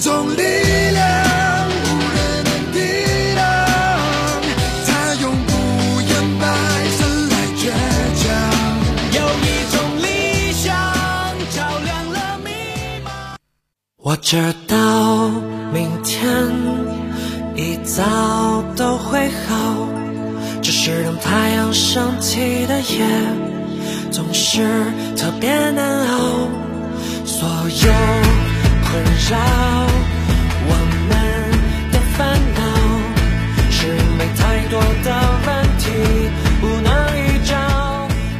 一种力量，无人能抵挡，它永不言败，生来倔强。有一种理想，照亮了迷茫。我知道明天一早都会好，只是等太阳升起的夜，总是特别难熬。所有。困扰我们的烦恼，是因为太多的问题不能一招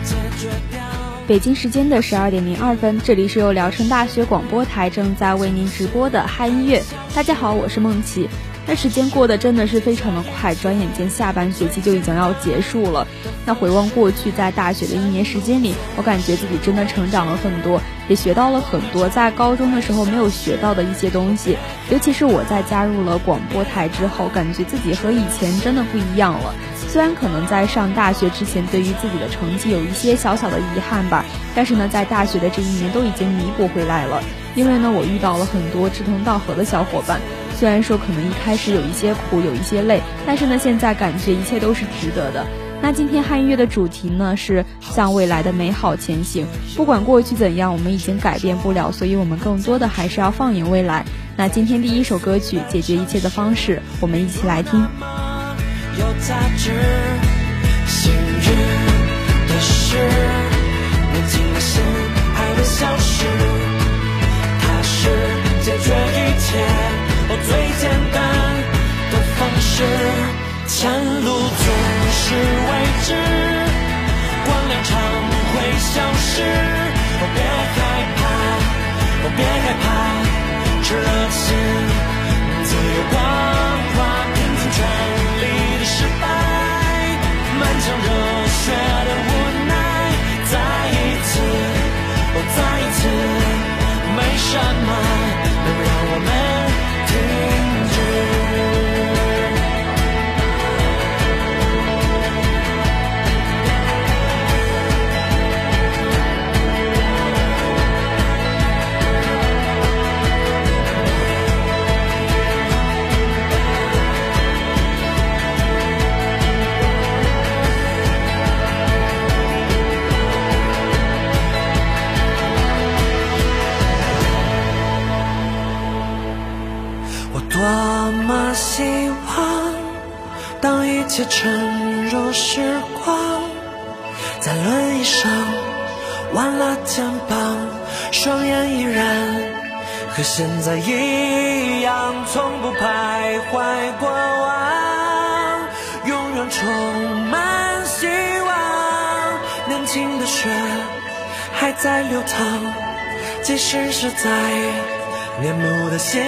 解决掉。北京时间的十二点零二分，这里是由聊城大学广播台正在为您直播的嗨音乐。大家好，我是梦琪。那时间过得真的是非常的快，转眼间下半学期就已经要结束了。那回望过去，在大学的一年时间里，我感觉自己真的成长了很多，也学到了很多在高中的时候没有学到的一些东西。尤其是我在加入了广播台之后，感觉自己和以前真的不一样了。虽然可能在上大学之前，对于自己的成绩有一些小小的遗憾吧，但是呢，在大学的这一年都已经弥补回来了。因为呢，我遇到了很多志同道合的小伙伴。虽然说可能一开始有一些苦，有一些累，但是呢，现在感觉一切都是值得的。那今天汉乐的主题呢是向未来的美好前行。不管过去怎样，我们已经改变不了，所以我们更多的还是要放眼未来。那今天第一首歌曲《解决一切的方式》，我们一起来听。有杂质，幸运的是，年轻的心还未消失，它是解决一切哦最简单的方式。前路总是未知，光亮常会消失，哦别害怕，哦别害怕，炽热情，自由光华，拼尽全力的。失败，满腔热血的无和现在一样，从不徘徊过往，永远充满希望。年轻的血还在流淌，即使是在。面目的心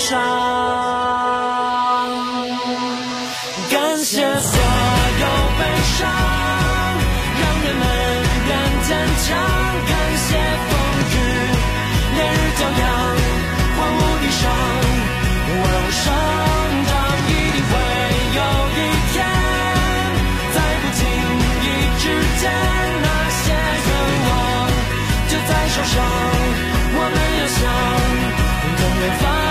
上，感谢所有悲伤，让人们更坚强。上，我们要想。远方。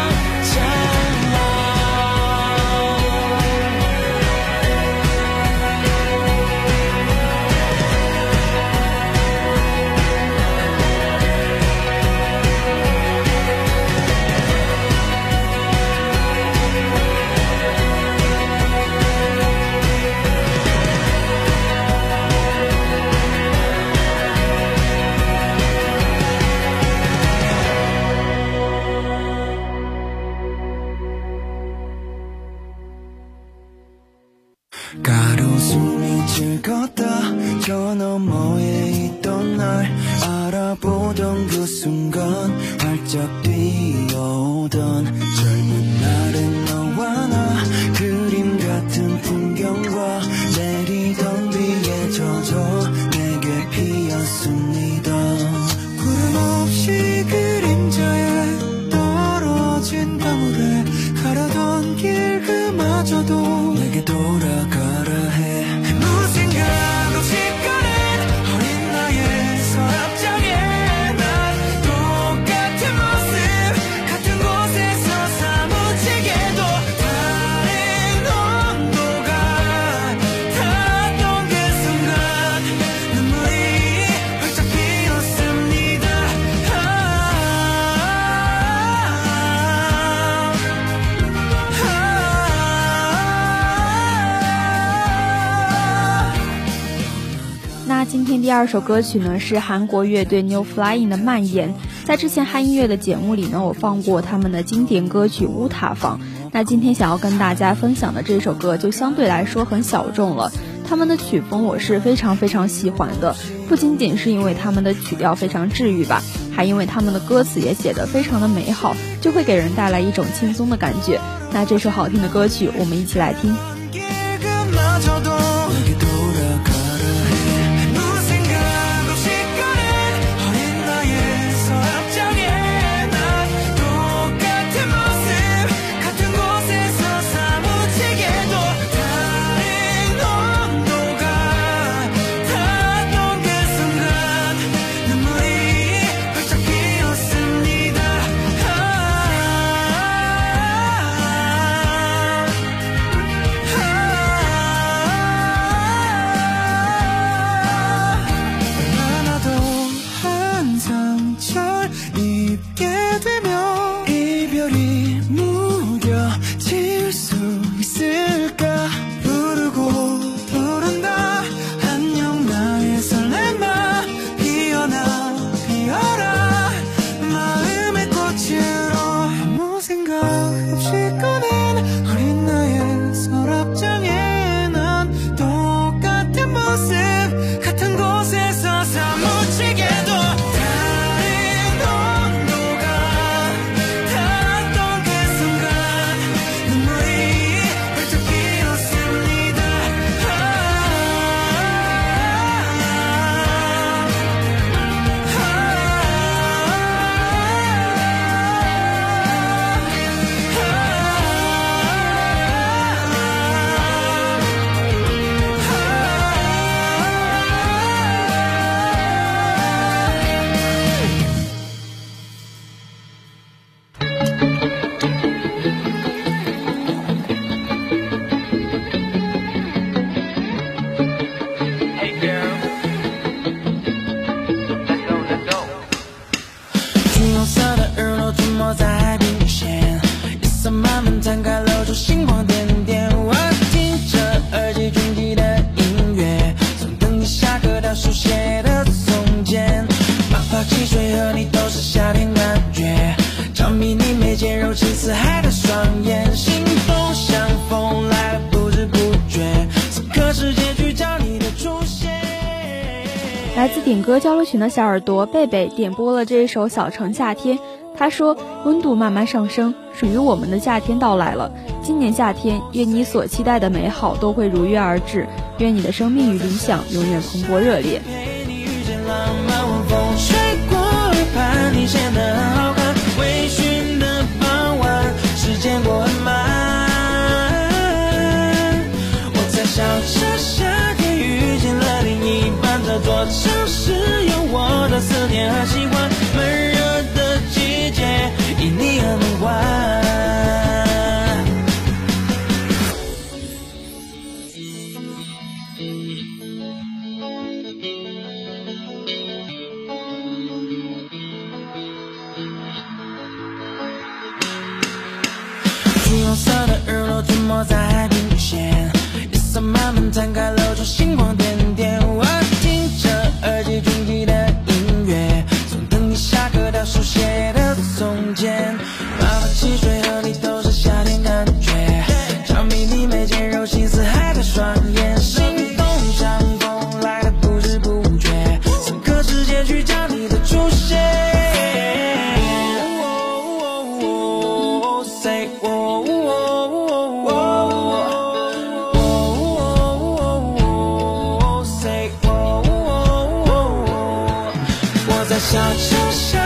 二首歌曲呢是韩国乐队 New Flying 的《蔓延》。在之前嗨音乐的节目里呢，我放过他们的经典歌曲《乌塔房》。那今天想要跟大家分享的这首歌就相对来说很小众了。他们的曲风我是非常非常喜欢的，不仅仅是因为他们的曲调非常治愈吧，还因为他们的歌词也写得非常的美好，就会给人带来一种轻松的感觉。那这首好听的歌曲，我们一起来听。慢慢摊开，露出星光点点。我听着耳机中记的音乐，从等你下课到书写的从前，哪怕汽水和你都是夏天感觉，着迷你眉间柔情似海的双眼，心动像风来了不知不觉，此刻世界去找你的出现。来自点歌交流群的小耳朵贝贝点播了这一首《小城夏天》。他说：“温度慢慢上升，属于我们的夏天到来了。今年夏天，愿你所期待的美好都会如约而至，愿你的生命与理想永远蓬勃热烈。”陪你遇见浪漫晚风吹过耳小城市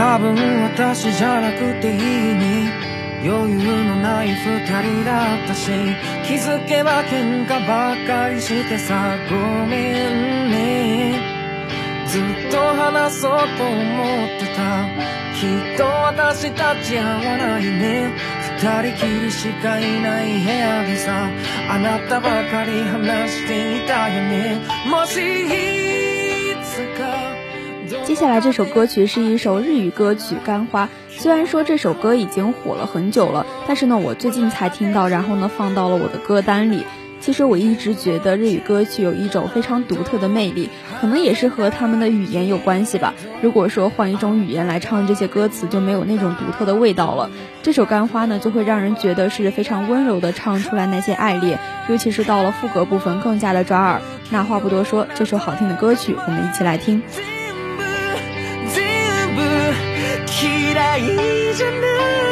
多分私じゃなくていいに余裕のない二人だったし気づけば喧嘩ばっかりしてさごめんね。ずっと話そうと思ってた。きっと私たち合わないね。二人きりしかいない部屋でさあなたばかり話していたよね。もし接下来这首歌曲是一首日语歌曲《干花》。虽然说这首歌已经火了很久了，但是呢，我最近才听到，然后呢放到了我的歌单里。其实我一直觉得日语歌曲有一种非常独特的魅力，可能也是和他们的语言有关系吧。如果说换一种语言来唱这些歌词，就没有那种独特的味道了。这首《干花》呢，就会让人觉得是非常温柔的唱出来那些爱恋，尤其是到了副歌部分更加的抓耳。那话不多说，这首好听的歌曲，我们一起来听。一整夜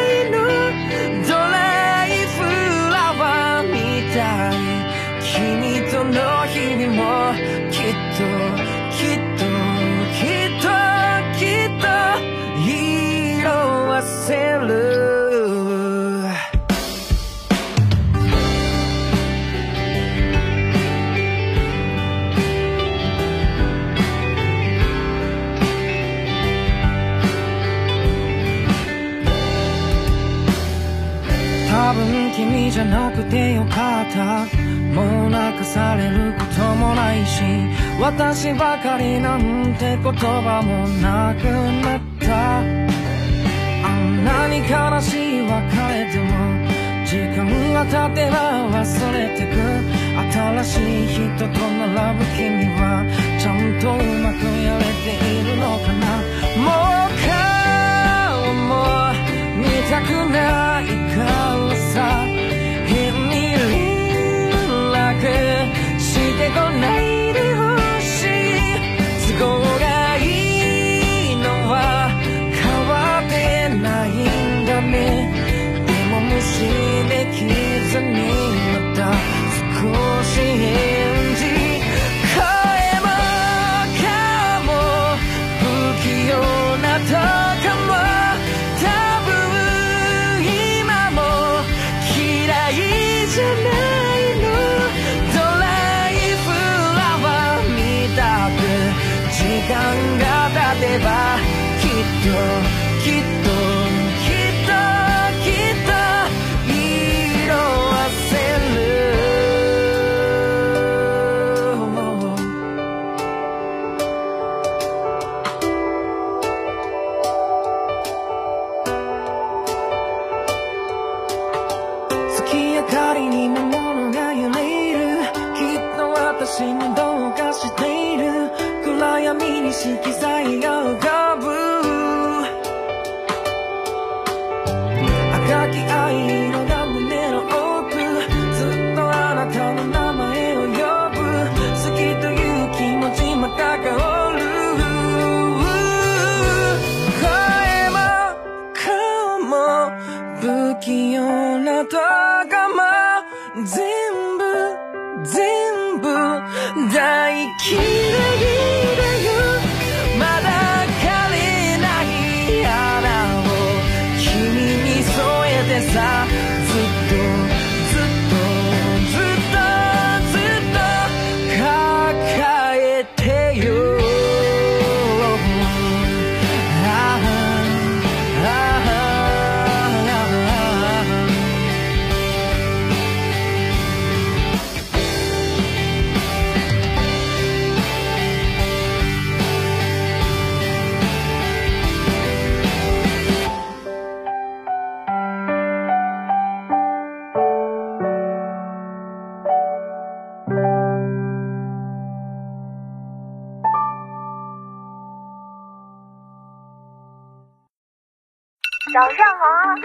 じゃなくてよかった。もう泣かされることもないし私ばかりなんて言葉もなくなった。あんなに悲しい別れでも時間が経てば忘れてく。新しい人と並ぶ君は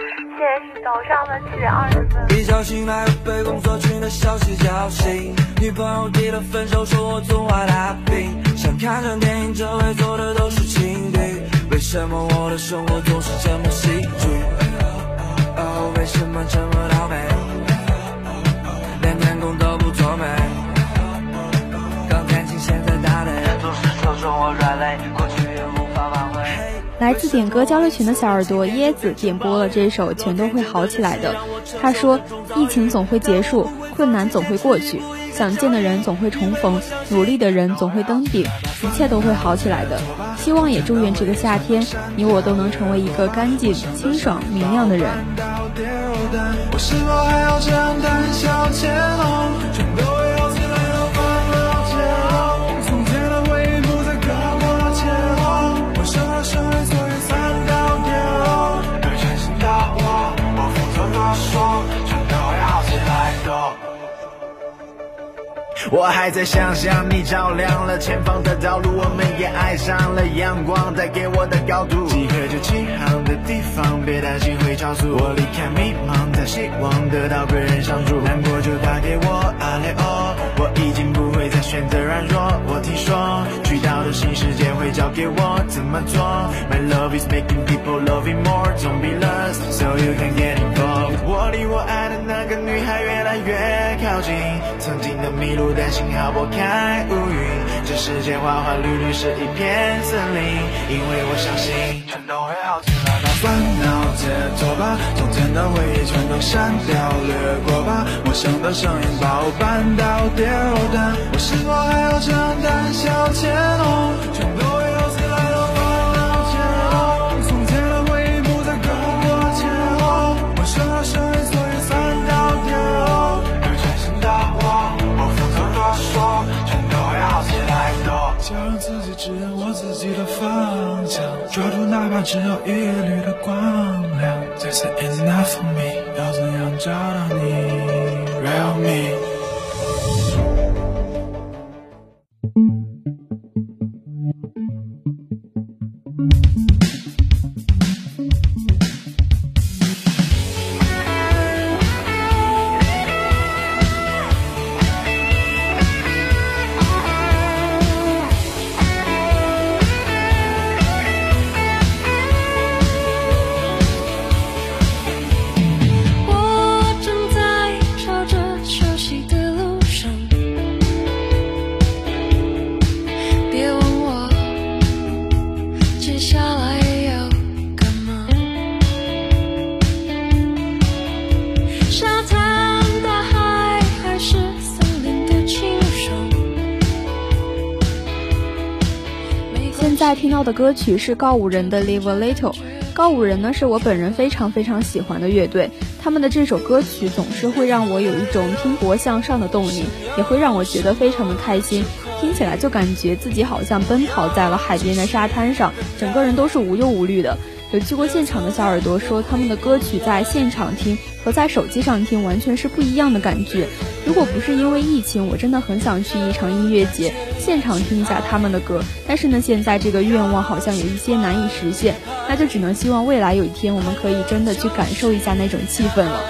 现在是早上的七点二十分。一觉醒来，被工作群的消息叫醒，女朋友提了分手，说我总爱大病。想看场电影，周围坐的都是情侣，为什么我的生活总是这么戏剧？哦，为什么这么倒霉？连天空都不作美。刚弹琴，现在打雷，总是戳中我软肋。来自点歌交流群的小耳朵椰子点播了这首《全都会好起来的》。他说：“疫情总会结束，困难总会过去，想见的人总会重逢，努力的人总会登顶，一切都会好起来的。希望也祝愿这个夏天，你我都能成为一个干净、清爽、明亮的人。”我是否还要这样胆小说，全都会好起来的。我还在想象你照亮了前方的道路，我们也爱上了阳光带给我的高度。即刻就起航的地方，别担心会超速。我离开迷茫，在希望得到贵人相助。难过就打给我，阿雷哦，我已经不选择软弱。我听说去到的新世界会交给我怎么做。My love is making people love it more. Don't be lost, so you can get involved. 我离我爱的那个女孩越来越靠近，曾经的迷路，但幸好拨开乌云。这世界花花绿绿是一片森林，因为我相信全都会好起来。解脱吧，从前的回忆全都删掉掠过吧。陌生的声音把我绊倒跌落的，我是否还要这样胆小怯懦？全都会好起来的，忘了解后，从前的回忆不再跟我前后。我生而生为所以三到跌落，对全新的我，我负责的说，全都会好起来的。想让自己指引我自己的方向，抓住哪怕只有一缕的光亮。This is enough for me，要怎样找到你？Real me。听到的歌曲是告五人的《Live a Little》。告五人呢是我本人非常非常喜欢的乐队，他们的这首歌曲总是会让我有一种拼搏向上的动力，也会让我觉得非常的开心。听起来就感觉自己好像奔跑在了海边的沙滩上，整个人都是无忧无虑的。有去过现场的小耳朵说，他们的歌曲在现场听和在手机上听完全是不一样的感觉。如果不是因为疫情，我真的很想去一场音乐节，现场听一下他们的歌。但是呢，现在这个愿望好像有一些难以实现，那就只能希望未来有一天我们可以真的去感受一下那种气氛了。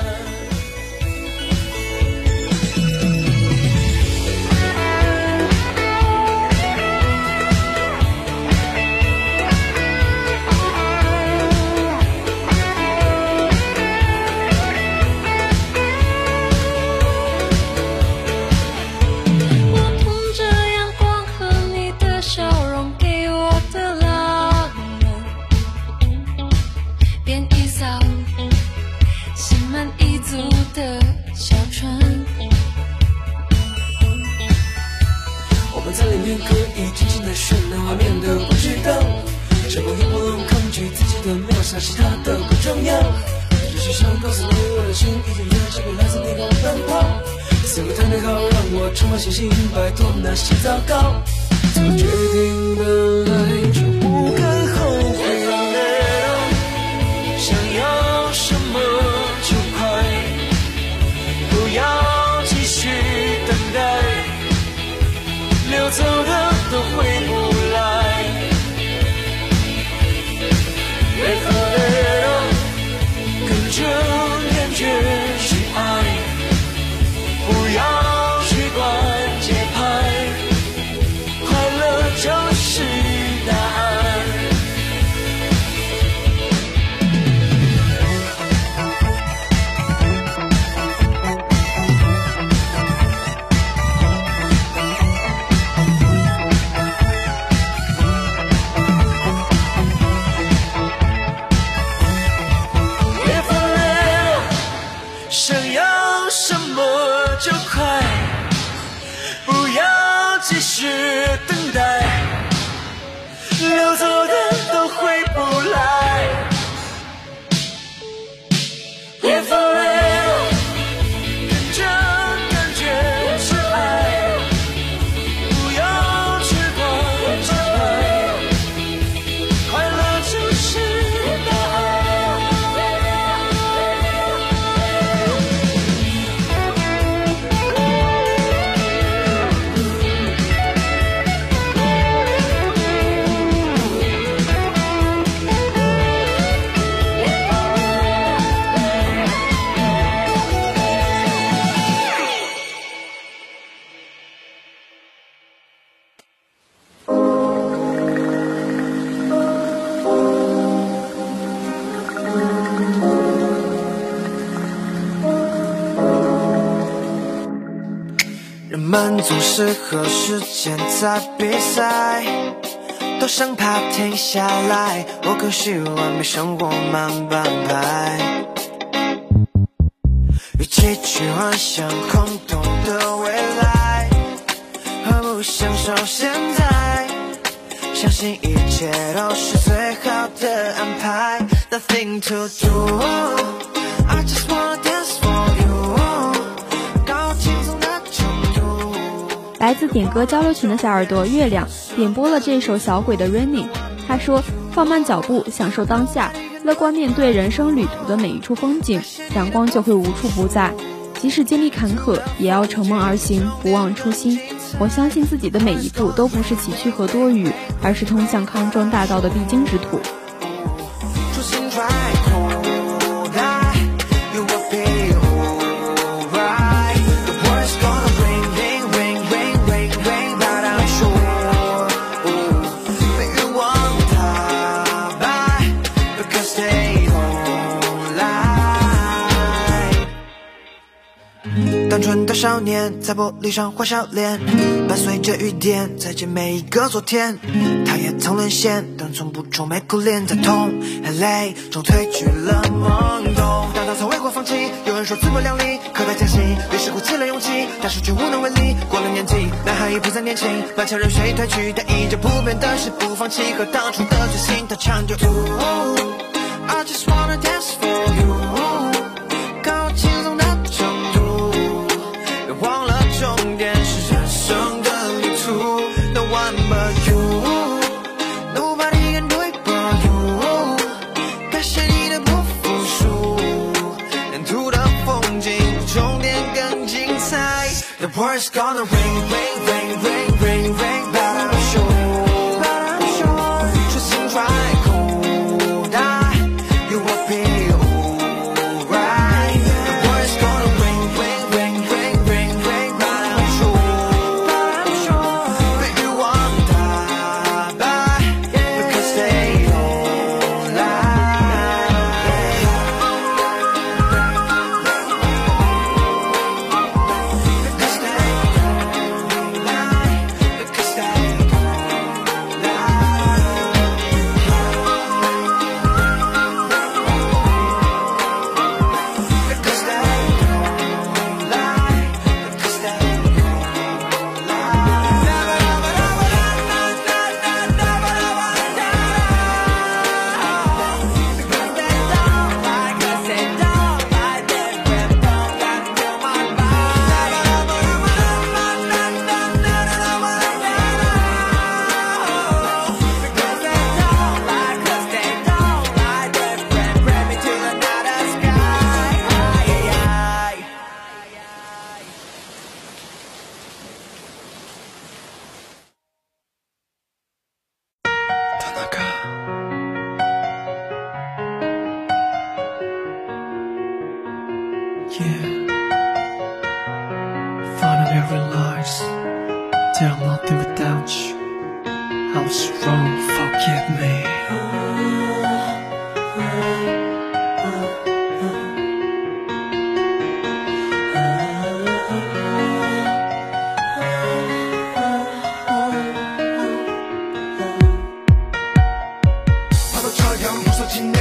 总是和时间在比赛，都生怕停下来。我更希望被生活慢半拍。与其去幻想空洞的未来，何不享受现在？相信一切都是最好的安排。Nothing to do, 来自点歌交流群的小耳朵月亮点播了这首小鬼的《Raining》，他说：“放慢脚步，享受当下，乐观面对人生旅途的每一处风景，阳光就会无处不在。即使经历坎坷，也要乘梦而行，不忘初心。我相信自己的每一步都不是崎岖和多余，而是通向康庄大道的必经之途。”少年在玻璃上画笑脸，伴随着雨点，再见每一个昨天。他也曾沦陷，但从不愁眉苦脸，在痛和泪中褪去了懵懂。但他从未过放弃。有人说自不量力，可他坚信，于是鼓起了勇气，但是却无能为力。过了年纪，男孩已不再年轻，满腔热血褪去，但依旧不变的是不放弃和当初的决心。他唱着。I just wanna dance for you，The worst gonna ring, ring, ring, ring. 今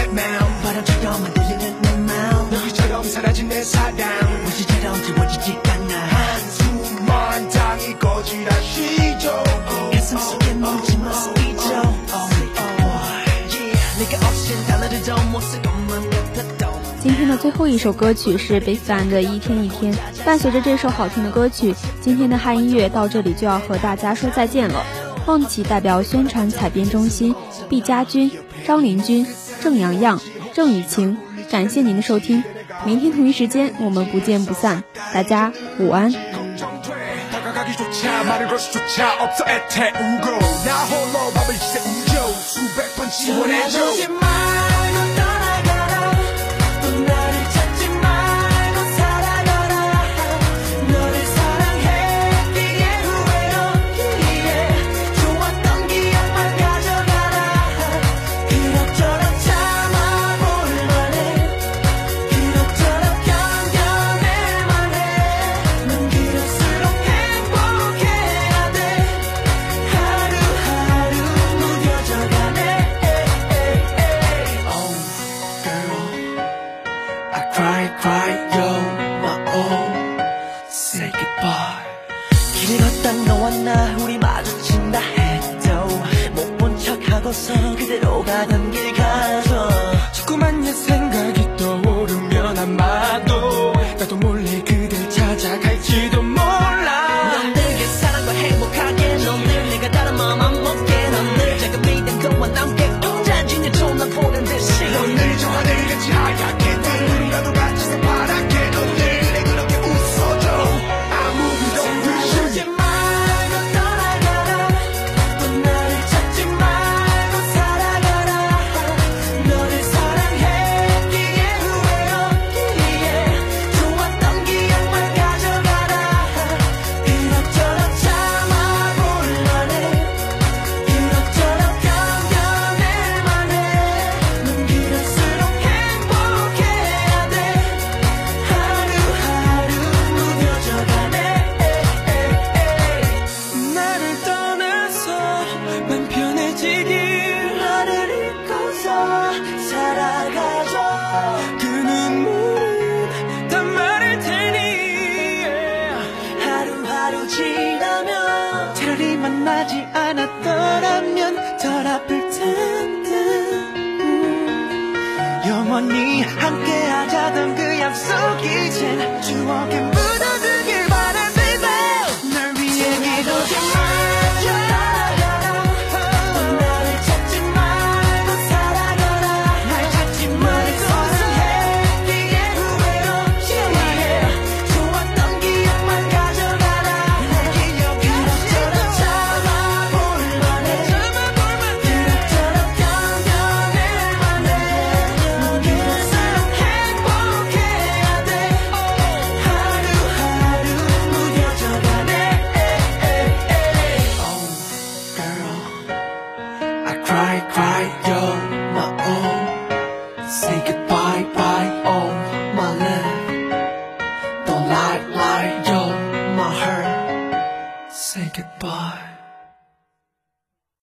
天的最后一首歌曲是 BTS 的一天一天。伴随着这首好听的歌曲，今天的汉音乐到这里就要和大家说再见了。梦起代表宣传采编中心，毕佳军、张林军。郑阳阳、郑雨晴，感谢您的收听，明天同一时间我们不见不散，大家午安。 영원히 함께하자던 그 약속이 제 추억에 묻어